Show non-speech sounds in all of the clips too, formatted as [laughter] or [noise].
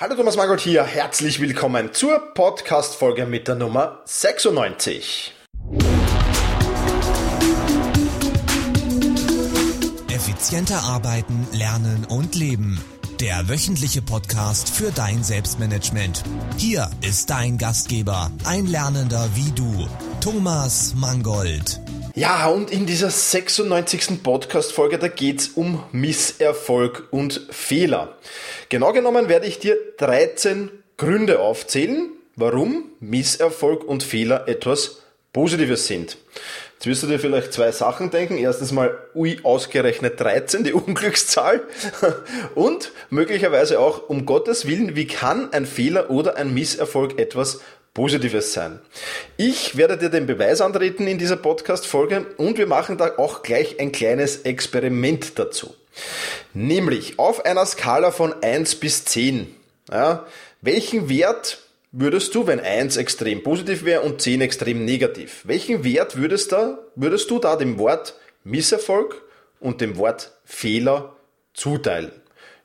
Hallo Thomas Mangold hier, herzlich willkommen zur Podcast-Folge mit der Nummer 96. Effizienter arbeiten, lernen und leben. Der wöchentliche Podcast für dein Selbstmanagement. Hier ist dein Gastgeber, ein Lernender wie du, Thomas Mangold. Ja, und in dieser 96. Podcast-Folge, da geht's um Misserfolg und Fehler. Genau genommen werde ich dir 13 Gründe aufzählen, warum Misserfolg und Fehler etwas Positives sind. Jetzt wirst du dir vielleicht zwei Sachen denken. Erstens mal, ui, ausgerechnet 13, die [laughs] Unglückszahl. Und möglicherweise auch, um Gottes Willen, wie kann ein Fehler oder ein Misserfolg etwas Positives sein. Ich werde dir den Beweis antreten in dieser Podcast-Folge und wir machen da auch gleich ein kleines Experiment dazu. Nämlich auf einer Skala von 1 bis 10. Ja, welchen Wert würdest du, wenn 1 extrem positiv wäre und 10 extrem negativ, welchen Wert würdest, da, würdest du da dem Wort Misserfolg und dem Wort Fehler zuteilen?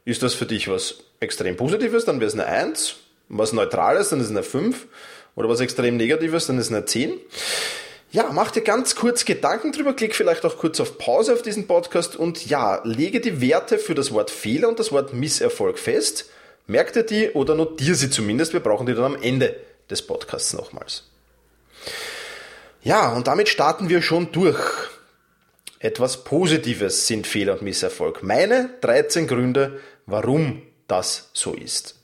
Ist das für dich was extrem Positives, dann wäre es eine 1, was Neutrales, dann ist es eine 5 oder was extrem Negatives, dann ist eine 10. Ja, mach dir ganz kurz Gedanken drüber, klick vielleicht auch kurz auf Pause auf diesen Podcast und ja, lege die Werte für das Wort Fehler und das Wort Misserfolg fest. Merk dir die oder notiere sie zumindest. Wir brauchen die dann am Ende des Podcasts nochmals. Ja, und damit starten wir schon durch. Etwas Positives sind Fehler und Misserfolg. Meine 13 Gründe, warum das so ist.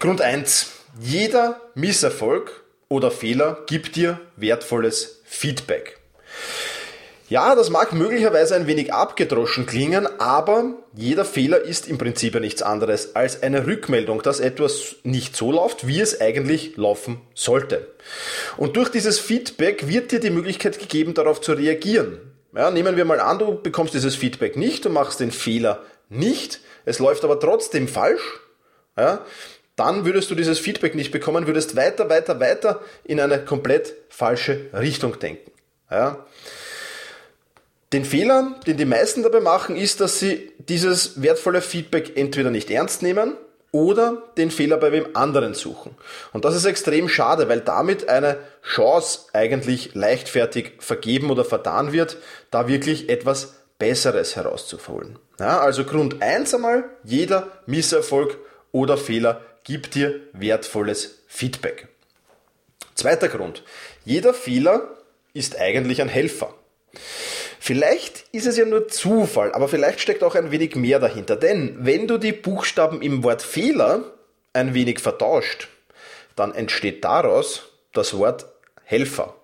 Grund 1. Jeder Misserfolg oder Fehler gibt dir wertvolles Feedback. Ja, das mag möglicherweise ein wenig abgedroschen klingen, aber jeder Fehler ist im Prinzip ja nichts anderes als eine Rückmeldung, dass etwas nicht so läuft, wie es eigentlich laufen sollte. Und durch dieses Feedback wird dir die Möglichkeit gegeben, darauf zu reagieren. Ja, nehmen wir mal an, du bekommst dieses Feedback nicht, du machst den Fehler nicht, es läuft aber trotzdem falsch. Ja, dann würdest du dieses Feedback nicht bekommen, würdest weiter, weiter, weiter in eine komplett falsche Richtung denken. Ja. Den Fehler, den die meisten dabei machen, ist, dass sie dieses wertvolle Feedback entweder nicht ernst nehmen oder den Fehler bei wem anderen suchen. Und das ist extrem schade, weil damit eine Chance eigentlich leichtfertig vergeben oder vertan wird, da wirklich etwas Besseres herauszuholen. Ja, also Grund eins einmal, jeder Misserfolg oder Fehler gibt dir wertvolles Feedback. Zweiter Grund. Jeder Fehler ist eigentlich ein Helfer. Vielleicht ist es ja nur Zufall, aber vielleicht steckt auch ein wenig mehr dahinter. Denn wenn du die Buchstaben im Wort Fehler ein wenig vertauscht, dann entsteht daraus das Wort Helfer.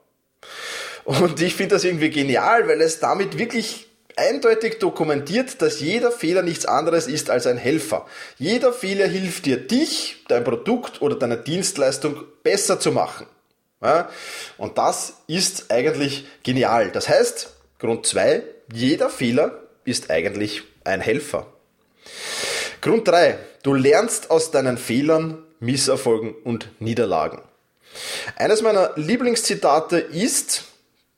Und ich finde das irgendwie genial, weil es damit wirklich eindeutig dokumentiert, dass jeder Fehler nichts anderes ist als ein Helfer. Jeder Fehler hilft dir, dich, dein Produkt oder deine Dienstleistung besser zu machen. Ja? Und das ist eigentlich genial. Das heißt, Grund 2, jeder Fehler ist eigentlich ein Helfer. Grund 3, du lernst aus deinen Fehlern, Misserfolgen und Niederlagen. Eines meiner Lieblingszitate ist,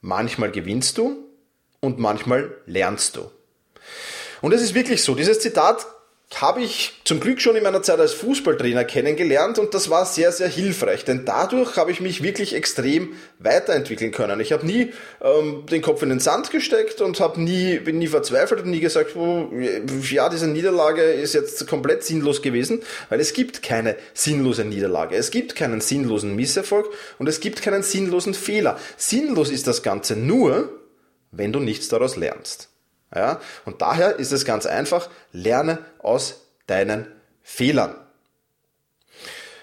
manchmal gewinnst du, und manchmal lernst du. Und es ist wirklich so, dieses Zitat habe ich zum Glück schon in meiner Zeit als Fußballtrainer kennengelernt und das war sehr, sehr hilfreich, denn dadurch habe ich mich wirklich extrem weiterentwickeln können. Ich habe nie ähm, den Kopf in den Sand gesteckt und habe nie, bin nie verzweifelt und nie gesagt, oh, ja, diese Niederlage ist jetzt komplett sinnlos gewesen, weil es gibt keine sinnlose Niederlage, es gibt keinen sinnlosen Misserfolg und es gibt keinen sinnlosen Fehler. Sinnlos ist das Ganze nur, wenn du nichts daraus lernst. Ja? Und daher ist es ganz einfach, lerne aus deinen Fehlern.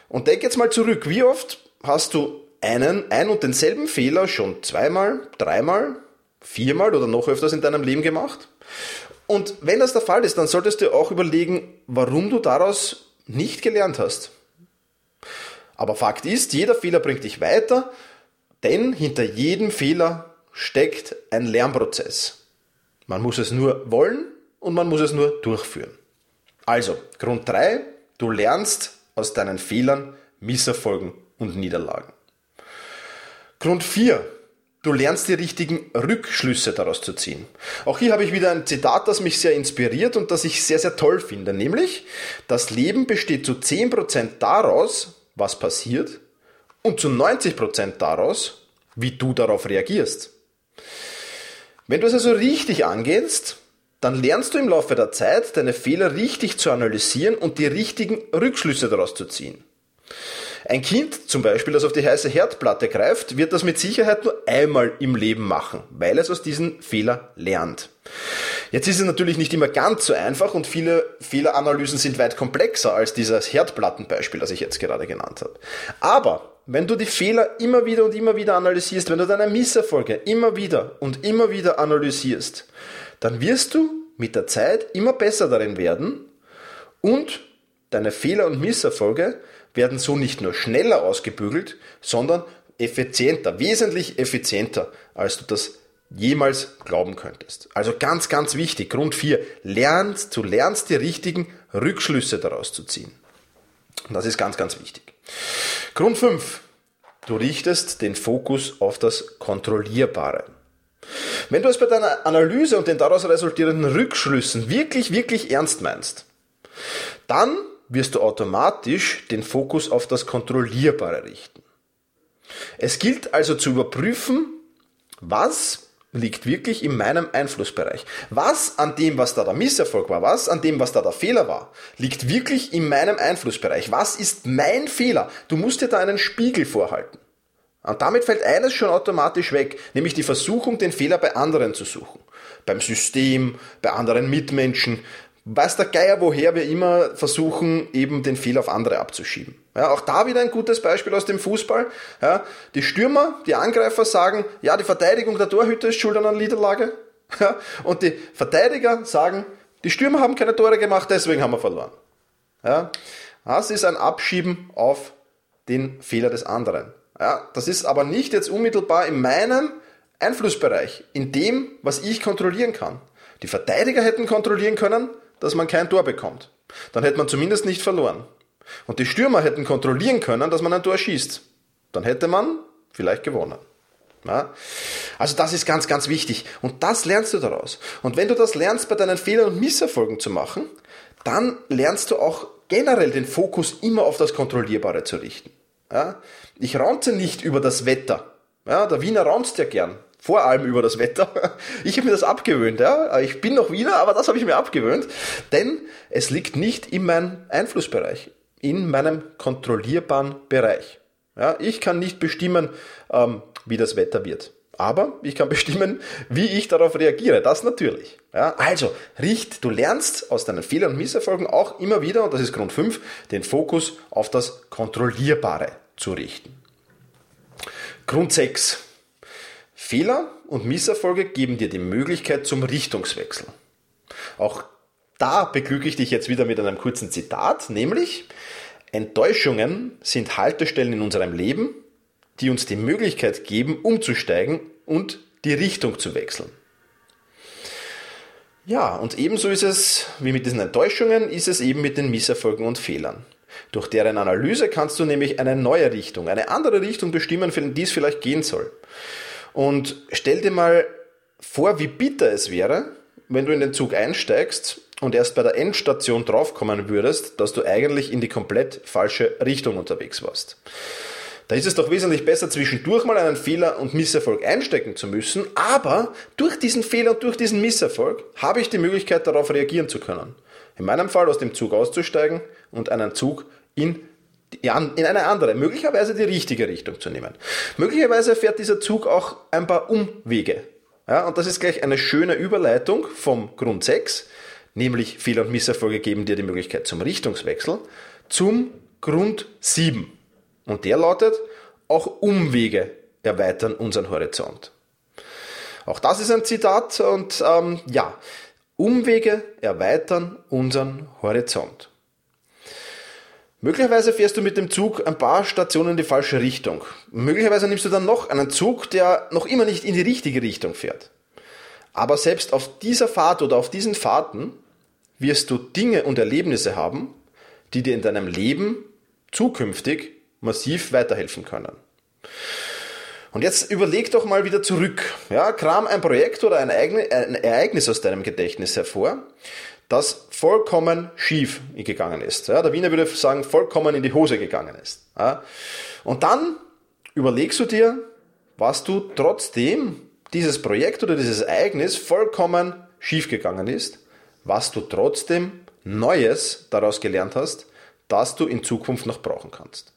Und denk jetzt mal zurück, wie oft hast du einen, ein und denselben Fehler schon zweimal, dreimal, viermal oder noch öfters in deinem Leben gemacht? Und wenn das der Fall ist, dann solltest du auch überlegen, warum du daraus nicht gelernt hast. Aber Fakt ist, jeder Fehler bringt dich weiter, denn hinter jedem Fehler steckt ein Lernprozess. Man muss es nur wollen und man muss es nur durchführen. Also, Grund 3, du lernst aus deinen Fehlern, Misserfolgen und Niederlagen. Grund 4, Du lernst die richtigen Rückschlüsse daraus zu ziehen. Auch hier habe ich wieder ein Zitat, das mich sehr inspiriert und das ich sehr, sehr toll finde. Nämlich, das Leben besteht zu 10% daraus, was passiert, und zu 90% daraus, wie du darauf reagierst. Wenn du es also richtig angehst, dann lernst du im Laufe der Zeit, deine Fehler richtig zu analysieren und die richtigen Rückschlüsse daraus zu ziehen. Ein Kind zum Beispiel, das auf die heiße Herdplatte greift, wird das mit Sicherheit nur einmal im Leben machen, weil es aus diesen Fehler lernt. Jetzt ist es natürlich nicht immer ganz so einfach und viele Fehleranalysen sind weit komplexer als dieses Herdplattenbeispiel, das ich jetzt gerade genannt habe. Aber wenn du die Fehler immer wieder und immer wieder analysierst, wenn du deine Misserfolge immer wieder und immer wieder analysierst, dann wirst du mit der Zeit immer besser darin werden und deine Fehler und Misserfolge werden so nicht nur schneller ausgebügelt, sondern effizienter, wesentlich effizienter, als du das jemals glauben könntest. Also ganz, ganz wichtig. Grund 4. Lernst, du lernst die richtigen Rückschlüsse daraus zu ziehen. Und das ist ganz, ganz wichtig. Grund 5. Du richtest den Fokus auf das Kontrollierbare. Wenn du es bei deiner Analyse und den daraus resultierenden Rückschlüssen wirklich, wirklich ernst meinst, dann wirst du automatisch den Fokus auf das Kontrollierbare richten. Es gilt also zu überprüfen, was liegt wirklich in meinem Einflussbereich. Was an dem, was da der Misserfolg war, was an dem, was da der Fehler war, liegt wirklich in meinem Einflussbereich. Was ist mein Fehler? Du musst dir da einen Spiegel vorhalten. Und damit fällt eines schon automatisch weg, nämlich die Versuchung, den Fehler bei anderen zu suchen. Beim System, bei anderen Mitmenschen, weiß der Geier, woher wir immer versuchen, eben den Fehler auf andere abzuschieben. Ja, auch da wieder ein gutes Beispiel aus dem Fußball. Ja, die Stürmer, die Angreifer sagen, ja, die Verteidigung der Torhüter ist schuld an einer Niederlage. [laughs] Ja, und die Verteidiger sagen, die Stürmer haben keine Tore gemacht, deswegen haben wir verloren. Ja, das ist ein Abschieben auf den Fehler des anderen. Ja, das ist aber nicht jetzt unmittelbar in meinem Einflussbereich, in dem, was ich kontrollieren kann. Die Verteidiger hätten kontrollieren können, dass man kein Tor bekommt. Dann hätte man zumindest nicht verloren. Und die Stürmer hätten kontrollieren können, dass man ein Tor schießt. Dann hätte man vielleicht gewonnen. Ja? Also das ist ganz, ganz wichtig. Und das lernst du daraus. Und wenn du das lernst, bei deinen Fehlern und Misserfolgen zu machen, dann lernst du auch generell den Fokus immer auf das Kontrollierbare zu richten. Ja? Ich raunze nicht über das Wetter. Ja, der Wiener raunzt ja gern vor allem über das Wetter. [laughs] Ich habe mir das abgewöhnt, ja. Ich bin noch wieder, aber das habe ich mir abgewöhnt, denn es liegt nicht in meinem Einflussbereich, in meinem kontrollierbaren Bereich. Ja, ich kann nicht bestimmen, ähm, wie das Wetter wird. Aber ich kann [laughs] bestimmen, wie ich darauf reagiere. Das natürlich. Ja, also, richt, du lernst aus deinen Fehlern und Misserfolgen auch immer wieder, und das ist Grund 5, den Fokus auf das Kontrollierbare zu richten. Grund 6. Fehler und Misserfolge geben dir die Möglichkeit zum Richtungswechsel. Auch da beglücke ich dich jetzt wieder mit einem kurzen Zitat, nämlich Enttäuschungen sind Haltestellen in unserem Leben, die uns die Möglichkeit geben, umzusteigen und die Richtung zu wechseln. Ja, und ebenso ist es wie mit diesen Enttäuschungen, ist es eben mit den Misserfolgen und Fehlern. Durch deren Analyse kannst du nämlich eine neue Richtung, eine andere Richtung bestimmen, in die es vielleicht gehen soll. Und stell dir mal vor, wie bitter es wäre, wenn du in den Zug einsteigst und erst bei der Endstation draufkommen würdest, dass du eigentlich in die komplett falsche Richtung unterwegs warst. Da ist es doch wesentlich besser, zwischendurch mal einen Fehler und Misserfolg einstecken zu müssen, aber durch diesen Fehler und durch diesen Misserfolg habe ich die Möglichkeit, darauf reagieren zu können. In meinem Fall aus dem Zug auszusteigen und einen Zug in in eine andere, möglicherweise die richtige Richtung zu nehmen. Möglicherweise fährt dieser Zug auch ein paar Umwege. Ja, und das ist gleich eine schöne Überleitung vom Grund 6, nämlich Fehler und Misserfolge geben dir die Möglichkeit zum Richtungswechsel, zum Grund 7. Und der lautet, auch Umwege erweitern unseren Horizont. Auch das ist ein Zitat und ähm, ja, Umwege erweitern unseren Horizont. Möglicherweise fährst du mit dem Zug ein paar Stationen in die falsche Richtung. Möglicherweise nimmst du dann noch einen Zug, der noch immer nicht in die richtige Richtung fährt. Aber selbst auf dieser Fahrt oder auf diesen Fahrten wirst du Dinge und Erlebnisse haben, die dir in deinem Leben zukünftig massiv weiterhelfen können. Und jetzt überleg doch mal wieder zurück. Ja, kram ein Projekt oder ein, Ereignis aus deinem Gedächtnis hervor, das vollkommen schief gegangen ist. Ja, der Wiener würde sagen, vollkommen in die Hose gegangen ist. Ja, und dann überlegst du dir, was du trotzdem dieses Projekt oder dieses Ereignis vollkommen schief gegangen ist, was du trotzdem Neues daraus gelernt hast, das du in Zukunft noch brauchen kannst.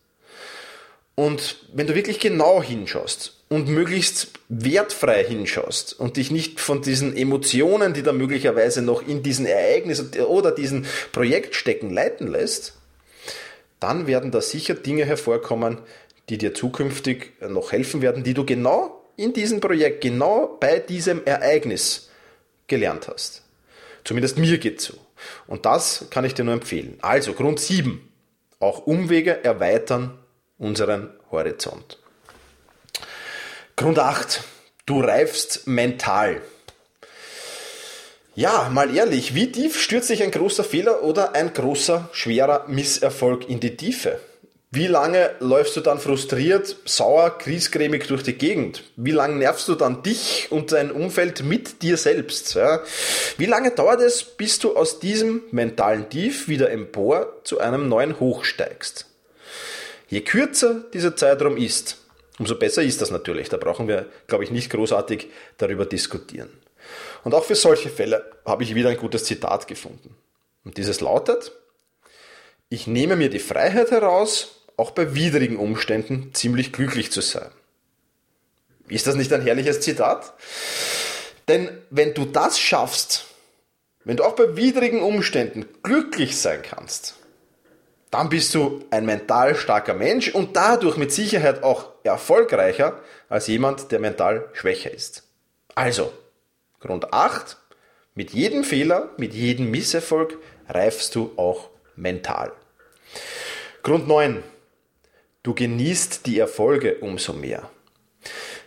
Und wenn du wirklich genau hinschaust und möglichst wertfrei hinschaust und dich nicht von diesen Emotionen, die da möglicherweise noch in diesen Ereignissen oder diesen Projekt stecken, leiten lässt, dann werden da sicher Dinge hervorkommen, die dir zukünftig noch helfen werden, die du genau in diesem Projekt, genau bei diesem Ereignis gelernt hast. Zumindest mir geht so. Und das kann ich dir nur empfehlen. Also Grund 7. Auch Umwege erweitern unseren Horizont. Grund 8. Du reifst mental. Ja, mal ehrlich, wie tief stürzt sich ein großer Fehler oder ein großer, schwerer Misserfolg in die Tiefe? Wie lange läufst du dann frustriert, sauer, kriescremig durch die Gegend? Wie lange nervst du dann dich und dein Umfeld mit dir selbst? Ja? Wie lange dauert es, bis du aus diesem mentalen Tief wieder empor zu einem neuen Hoch steigst? Je kürzer dieser Zeitraum ist, umso besser ist das natürlich. Da brauchen wir, glaube ich, nicht großartig darüber diskutieren. Und auch für solche Fälle habe ich wieder ein gutes Zitat gefunden. Und dieses lautet, ich nehme mir die Freiheit heraus, auch bei widrigen Umständen ziemlich glücklich zu sein. Ist das nicht ein herrliches Zitat? Denn wenn du das schaffst, wenn du auch bei widrigen Umständen glücklich sein kannst, dann bist du ein mental starker Mensch und dadurch mit Sicherheit auch erfolgreicher als jemand, der mental schwächer ist. Also, Grund 8, mit jedem Fehler, mit jedem Misserfolg reifst du auch mental. Grund 9, du genießt die Erfolge umso mehr.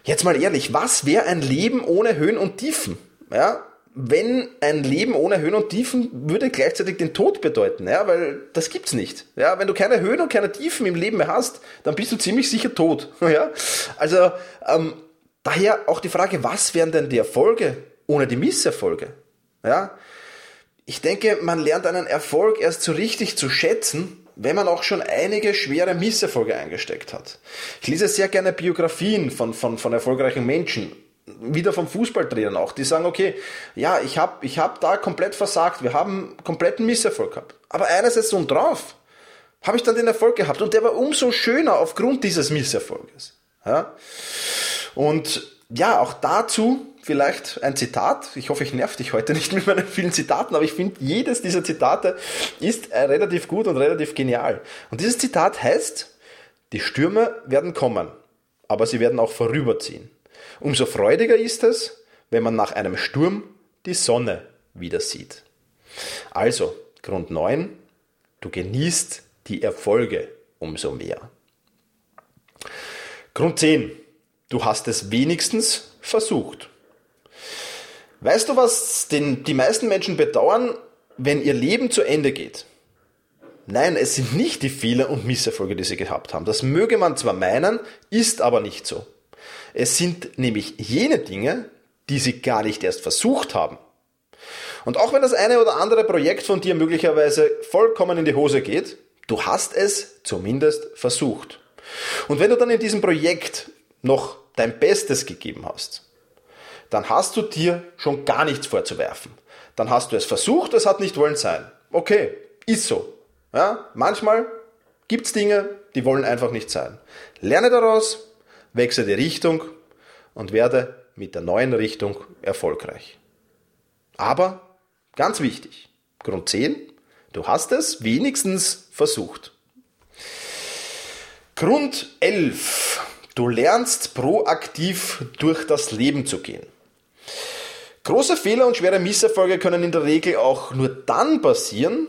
Jetzt mal ehrlich, was wäre ein Leben ohne Höhen und Tiefen? Ja, wenn ein Leben ohne Höhen und Tiefen würde gleichzeitig den Tod bedeuten, ja, weil das gibt's nicht. Ja, wenn du keine Höhen und keine Tiefen im Leben mehr hast, dann bist du ziemlich sicher tot. [laughs] Ja, also ähm, daher auch die Frage, was wären denn die Erfolge ohne die Misserfolge? Ja, ich denke, man lernt einen Erfolg erst so richtig zu schätzen, wenn man auch schon einige schwere Misserfolge eingesteckt hat. Ich lese sehr gerne Biografien von, von, von erfolgreichen Menschen wieder vom Fußballtrainern auch, die sagen, okay, ja, ich habe ich hab da komplett versagt, wir haben kompletten Misserfolg gehabt. Aber einerseits und drauf habe ich dann den Erfolg gehabt und der war umso schöner aufgrund dieses Misserfolges. Ja? Und ja, auch dazu vielleicht ein Zitat. Ich hoffe, ich nerv dich heute nicht mit meinen vielen Zitaten, aber ich finde, jedes dieser Zitate ist äh, relativ gut und relativ genial. Und dieses Zitat heißt, die Stürme werden kommen, aber sie werden auch vorüberziehen. Umso freudiger ist es, wenn man nach einem Sturm die Sonne wieder sieht. Also, Grund 9, du genießt die Erfolge umso mehr. Grund 10, du hast es wenigstens versucht. Weißt du, was den, die meisten Menschen bedauern, wenn ihr Leben zu Ende geht? Nein, es sind nicht die Fehler und Misserfolge, die sie gehabt haben. Das möge man zwar meinen, ist aber nicht so. Es sind nämlich jene Dinge, die sie gar nicht erst versucht haben. Und auch wenn das eine oder andere Projekt von dir möglicherweise vollkommen in die Hose geht, du hast es zumindest versucht. Und wenn du dann in diesem Projekt noch dein Bestes gegeben hast, dann hast du dir schon gar nichts vorzuwerfen. Dann hast du es versucht, es hat nicht wollen sein. Okay, ist so. Ja, manchmal gibt's Dinge, die wollen einfach nicht sein. Lerne daraus, wechsle die Richtung und werde mit der neuen Richtung erfolgreich. Aber ganz wichtig, Grund 10, du hast es wenigstens versucht. Grund 11, du lernst proaktiv durch das Leben zu gehen. Große Fehler und schwere Misserfolge können in der Regel auch nur dann passieren,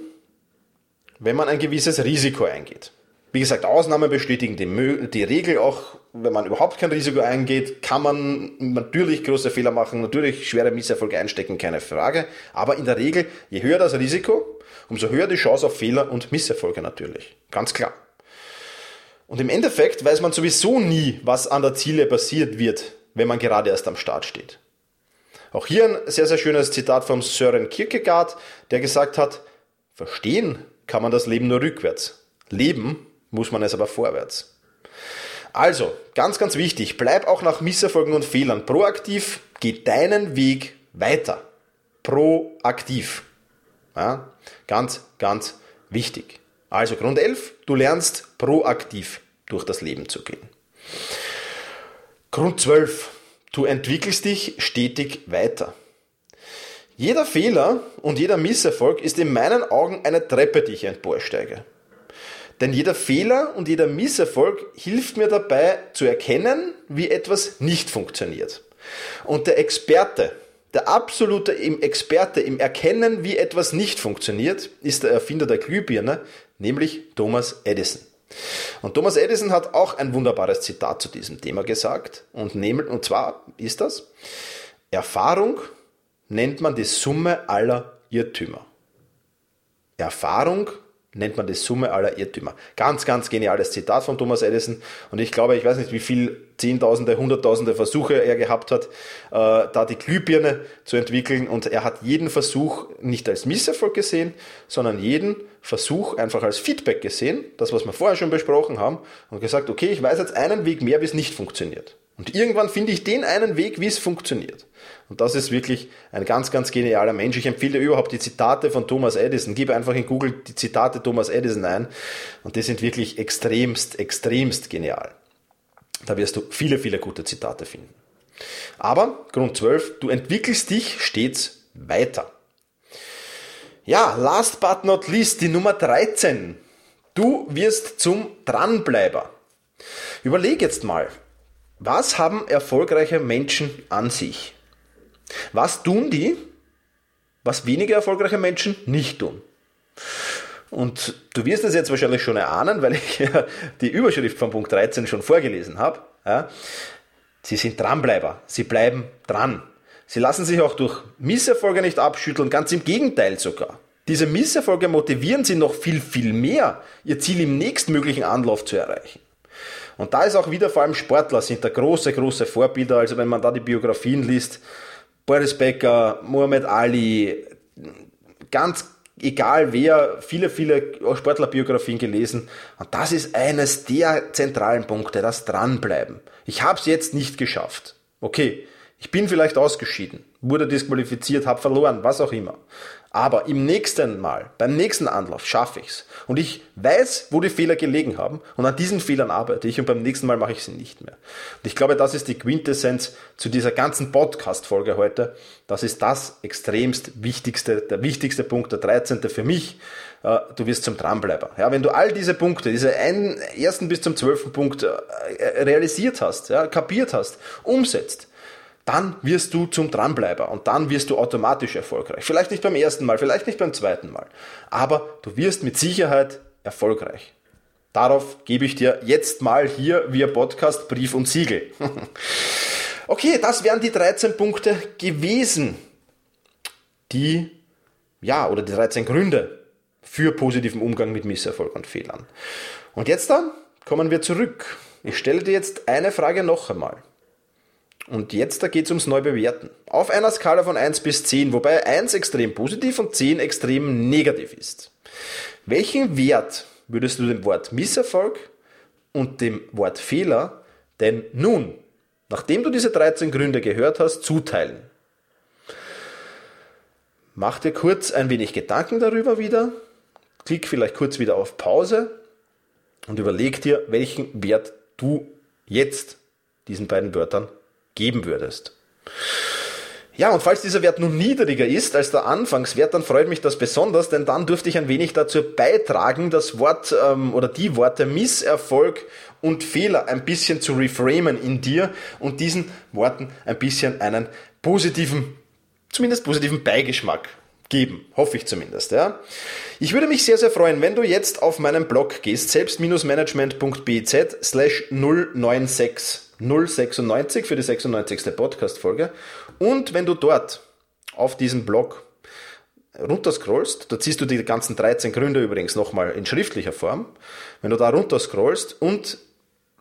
wenn man ein gewisses Risiko eingeht. Wie gesagt, Ausnahmen bestätigen die, die, Regel auch, wenn man überhaupt kein Risiko eingeht, kann man natürlich große Fehler machen, natürlich schwere Misserfolge einstecken, keine Frage. Aber in der Regel, je höher das Risiko, umso höher die Chance auf Fehler und Misserfolge natürlich. Ganz klar. Und im Endeffekt weiß man sowieso nie, was an der Ziele passiert wird, wenn man gerade erst am Start steht. Auch hier ein sehr, sehr schönes Zitat vom Sören Kierkegaard, der gesagt hat, verstehen kann man das Leben nur rückwärts. Leben muss man es aber vorwärts. Also, ganz, ganz wichtig, bleib auch nach Misserfolgen und Fehlern proaktiv, geh deinen Weg weiter. Proaktiv. Ja, ganz, ganz wichtig. Also Grund 11, du lernst proaktiv durch das Leben zu gehen. Grund 12, du entwickelst dich stetig weiter. Jeder Fehler und jeder Misserfolg ist in meinen Augen eine Treppe, die ich emporsteige. Denn jeder Fehler und jeder Misserfolg hilft mir dabei zu erkennen, wie etwas nicht funktioniert. Und der Experte, der absolute Experte im Erkennen, wie etwas nicht funktioniert, ist der Erfinder der Glühbirne, nämlich Thomas Edison. Und Thomas Edison hat auch ein wunderbares Zitat zu diesem Thema gesagt. Und, nehmen, und zwar ist das, Erfahrung nennt man die Summe aller Irrtümer. Erfahrung nennt man die Summe aller Irrtümer. Ganz, ganz geniales Zitat von Thomas Edison. Und ich glaube, ich weiß nicht, wie viel Zehntausende, Hunderttausende Versuche er gehabt hat, äh, da die Glühbirne zu entwickeln. Und er hat jeden Versuch nicht als Misserfolg gesehen, sondern jeden Versuch einfach als Feedback gesehen, das, was wir vorher schon besprochen haben, und gesagt, okay, ich weiß jetzt einen Weg mehr, wie es nicht funktioniert. Und irgendwann finde ich den einen Weg, wie es funktioniert. Und das ist wirklich ein ganz, ganz genialer Mensch. Ich empfehle überhaupt die Zitate von Thomas Edison. Gib einfach in Google die Zitate Thomas Edison ein. Und die sind wirklich extremst, extremst genial. Da wirst du viele, viele gute Zitate finden. Aber Grund 12, du entwickelst dich stets weiter. Ja, last but not least, die Nummer 13. Du wirst zum Dranbleiber. Überleg jetzt mal, was haben erfolgreiche Menschen an sich? Was tun die, was weniger erfolgreiche Menschen nicht tun? Und du wirst es jetzt wahrscheinlich schon erahnen, weil ich ja die Überschrift von Punkt 13 schon vorgelesen habe. Ja. Sie sind Dranbleiber, sie bleiben dran. Sie lassen sich auch durch Misserfolge nicht abschütteln, ganz im Gegenteil sogar. Diese Misserfolge motivieren sie noch viel, viel mehr, ihr Ziel im nächstmöglichen Anlauf zu erreichen. Und da ist auch wieder vor allem Sportler sind da große, große Vorbilder. Also wenn man da die Biografien liest, Boris Becker, Muhammad Ali, ganz egal wer, viele, viele Sportlerbiografien gelesen. Und das ist eines der zentralen Punkte, das Dranbleiben. Ich habe es jetzt nicht geschafft. Okay, ich bin vielleicht ausgeschieden, wurde disqualifiziert, habe verloren, was auch immer. Aber im nächsten Mal, beim nächsten Anlauf schaffe ich's. Und ich weiß, wo die Fehler gelegen haben. Und an diesen Fehlern arbeite ich. Und beim nächsten Mal mache ich sie nicht mehr. Und ich glaube, das ist die Quintessenz zu dieser ganzen Podcast-Folge heute. Das ist das extremst wichtigste, der wichtigste Punkt, der 13. für mich. Äh, du wirst zum Dranbleiber. Ja, wenn du all diese Punkte, diese einen, ersten bis zum zwölften Punkt äh, realisiert hast, ja, kapiert hast, umsetzt, dann wirst du zum Dranbleiber und dann wirst du automatisch erfolgreich. Vielleicht nicht beim ersten Mal, vielleicht nicht beim zweiten Mal, aber du wirst mit Sicherheit erfolgreich. Darauf gebe ich dir jetzt mal hier via Podcast Brief und Siegel. [laughs] okay, das wären die 13 Punkte gewesen, die, ja, oder die 13 Gründe für positiven Umgang mit Misserfolg und Fehlern. Und jetzt dann kommen wir zurück. Ich stelle dir jetzt eine Frage noch einmal. Und jetzt da geht es ums Neubewerten. Auf einer Skala von 1 bis 10, wobei 1 extrem positiv und 10 extrem negativ ist. Welchen Wert würdest du dem Wort Misserfolg und dem Wort Fehler denn nun, nachdem du diese 13 Gründe gehört hast, zuteilen? Mach dir kurz ein wenig Gedanken darüber wieder, klick vielleicht kurz wieder auf Pause und überleg dir, welchen Wert du jetzt diesen beiden Wörtern geben würdest. Ja, und falls dieser Wert nun niedriger ist als der Anfangswert, dann freut mich das besonders, denn dann dürfte ich ein wenig dazu beitragen, das Wort ähm, oder die Worte Misserfolg und Fehler ein bisschen zu reframen in dir und diesen Worten ein bisschen einen positiven, zumindest positiven Beigeschmack geben. Hoffe ich zumindest, ja. Ich würde mich sehr, sehr freuen, wenn du jetzt auf meinen Blog gehst, selbst-management.bz slash 096. 096 für die 96. Podcast-Folge. Und wenn du dort auf diesem Blog runterscrollst, da ziehst du die ganzen 13 Gründe übrigens nochmal in schriftlicher Form, wenn du da runterscrollst und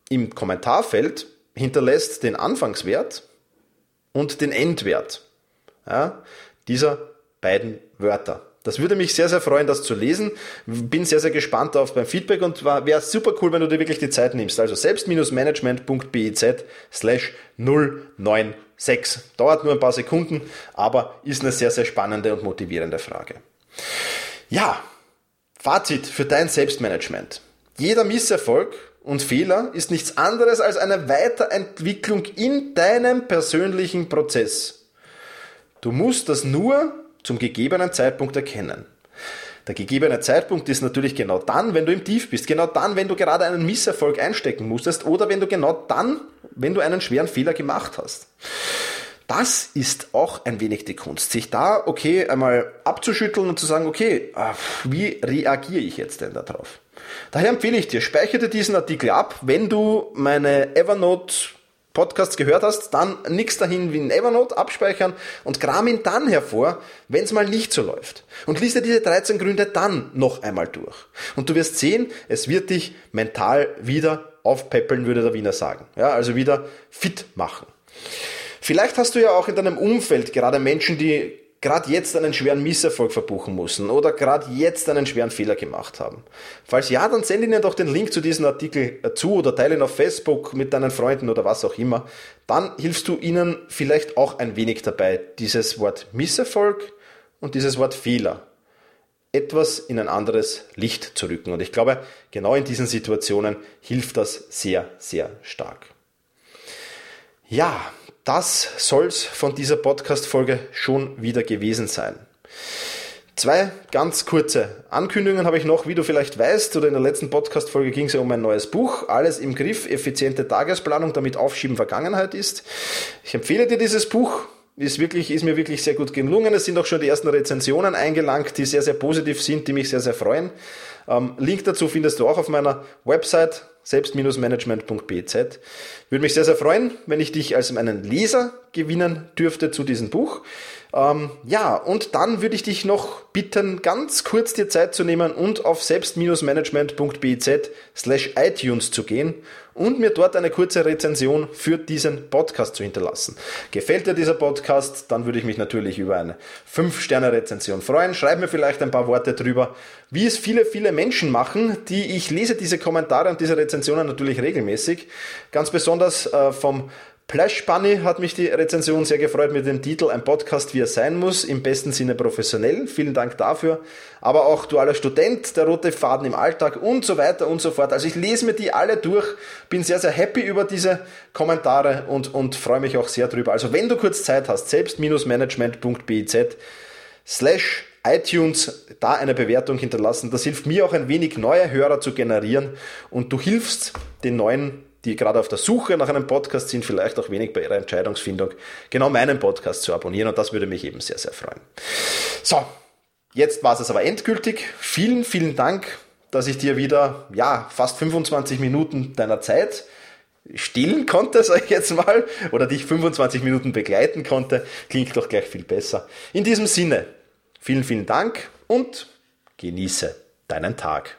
im Kommentarfeld hinterlässt den Anfangswert und den Endwert ja, dieser beiden Wörter. Das würde mich sehr, sehr freuen, das zu lesen. Bin sehr, sehr gespannt auf beim Feedback und wäre super cool, wenn du dir wirklich die Zeit nimmst. Also selbst-management.biz slash 096. Dauert nur ein paar Sekunden, aber ist eine sehr, sehr spannende und motivierende Frage. Ja, Fazit für dein Selbstmanagement. Jeder Misserfolg und Fehler ist nichts anderes als eine Weiterentwicklung in deinem persönlichen Prozess. Du musst das nur zum gegebenen Zeitpunkt erkennen. Der gegebene Zeitpunkt ist natürlich genau dann, wenn du im Tief bist, genau dann, wenn du gerade einen Misserfolg einstecken musstest oder wenn du genau dann, wenn du einen schweren Fehler gemacht hast. Das ist auch ein wenig die Kunst, sich da, okay, einmal abzuschütteln und zu sagen, okay, ah, wie reagiere ich jetzt denn darauf? Daher empfehle ich dir, speichere diesen Artikel ab, wenn du meine Evernote Podcasts gehört hast, dann nix dahin wie in Evernote abspeichern und kram ihn dann hervor, wenn es mal nicht so läuft. Und lies dir diese 13 Gründe dann noch einmal durch. Und du wirst sehen, es wird dich mental wieder aufpeppeln, würde der Wiener sagen. Ja, also wieder fit machen. Vielleicht hast du ja auch in deinem Umfeld gerade Menschen, die gerade jetzt einen schweren Misserfolg verbuchen müssen oder gerade jetzt einen schweren Fehler gemacht haben? Falls ja, dann send ihnen doch den Link zu diesem Artikel äh, zu oder teile ihn auf Facebook mit deinen Freunden oder was auch immer. Dann hilfst du ihnen vielleicht auch ein wenig dabei, dieses Wort Misserfolg und dieses Wort Fehler etwas in ein anderes Licht zu rücken. Und ich glaube, genau in diesen Situationen hilft das sehr, sehr stark. Ja, das soll's von dieser Podcast-Folge schon wieder gewesen sein. Zwei ganz kurze Ankündigungen habe ich noch, wie du vielleicht weißt, oder in der letzten Podcast-Folge ging es ja um ein neues Buch, Alles im Griff, effiziente Tagesplanung, damit Aufschieben Vergangenheit ist. Ich empfehle dir dieses Buch, ist wirklich, ist mir wirklich sehr gut gelungen. Es sind auch schon die ersten Rezensionen eingelangt, die sehr, sehr positiv sind, die mich sehr, sehr freuen. Ähm, Link dazu findest du auch auf meiner Website selbst-management.bz. Würde mich sehr, sehr freuen, wenn ich dich als meinen Leser gewinnen dürfte zu diesem Buch. Ähm, ja, und dann würde ich dich noch bitten, ganz kurz dir Zeit zu nehmen und auf selbst-management.biz slash iTunes zu gehen und mir dort eine kurze Rezension für diesen Podcast zu hinterlassen. Gefällt dir dieser Podcast, dann würde ich mich natürlich über eine 5-Sterne-Rezension freuen. Schreib mir vielleicht ein paar Worte drüber, wie es viele, viele Menschen machen, die ich lese diese Kommentare und diese Rezensionen natürlich regelmäßig. Ganz besonders äh, vom Plash Bunny hat mich die Rezension sehr gefreut mit dem Titel Ein Podcast, wie er sein muss, im besten Sinne professionell. Vielen Dank dafür. Aber auch dualer Student, der rote Faden im Alltag und so weiter und so fort. Also ich lese mir die alle durch, bin sehr, sehr happy über diese Kommentare und, und freue mich auch sehr drüber. Also wenn du kurz Zeit hast, selbst-management.biz slash iTunes da eine Bewertung hinterlassen. Das hilft mir auch ein wenig neue Hörer zu generieren und du hilfst den neuen die gerade auf der Suche nach einem Podcast sind, vielleicht auch wenig bei ihrer Entscheidungsfindung, genau meinen Podcast zu abonnieren und das würde mich eben sehr, sehr freuen. So, jetzt war es aber endgültig. Vielen, vielen Dank, dass ich dir wieder, ja, fast 25 Minuten deiner Zeit stillen konnte, [laughs] sag ich jetzt mal, oder dich 25 Minuten begleiten konnte. Klingt doch gleich viel besser. In diesem Sinne, vielen, vielen Dank und genieße deinen Tag.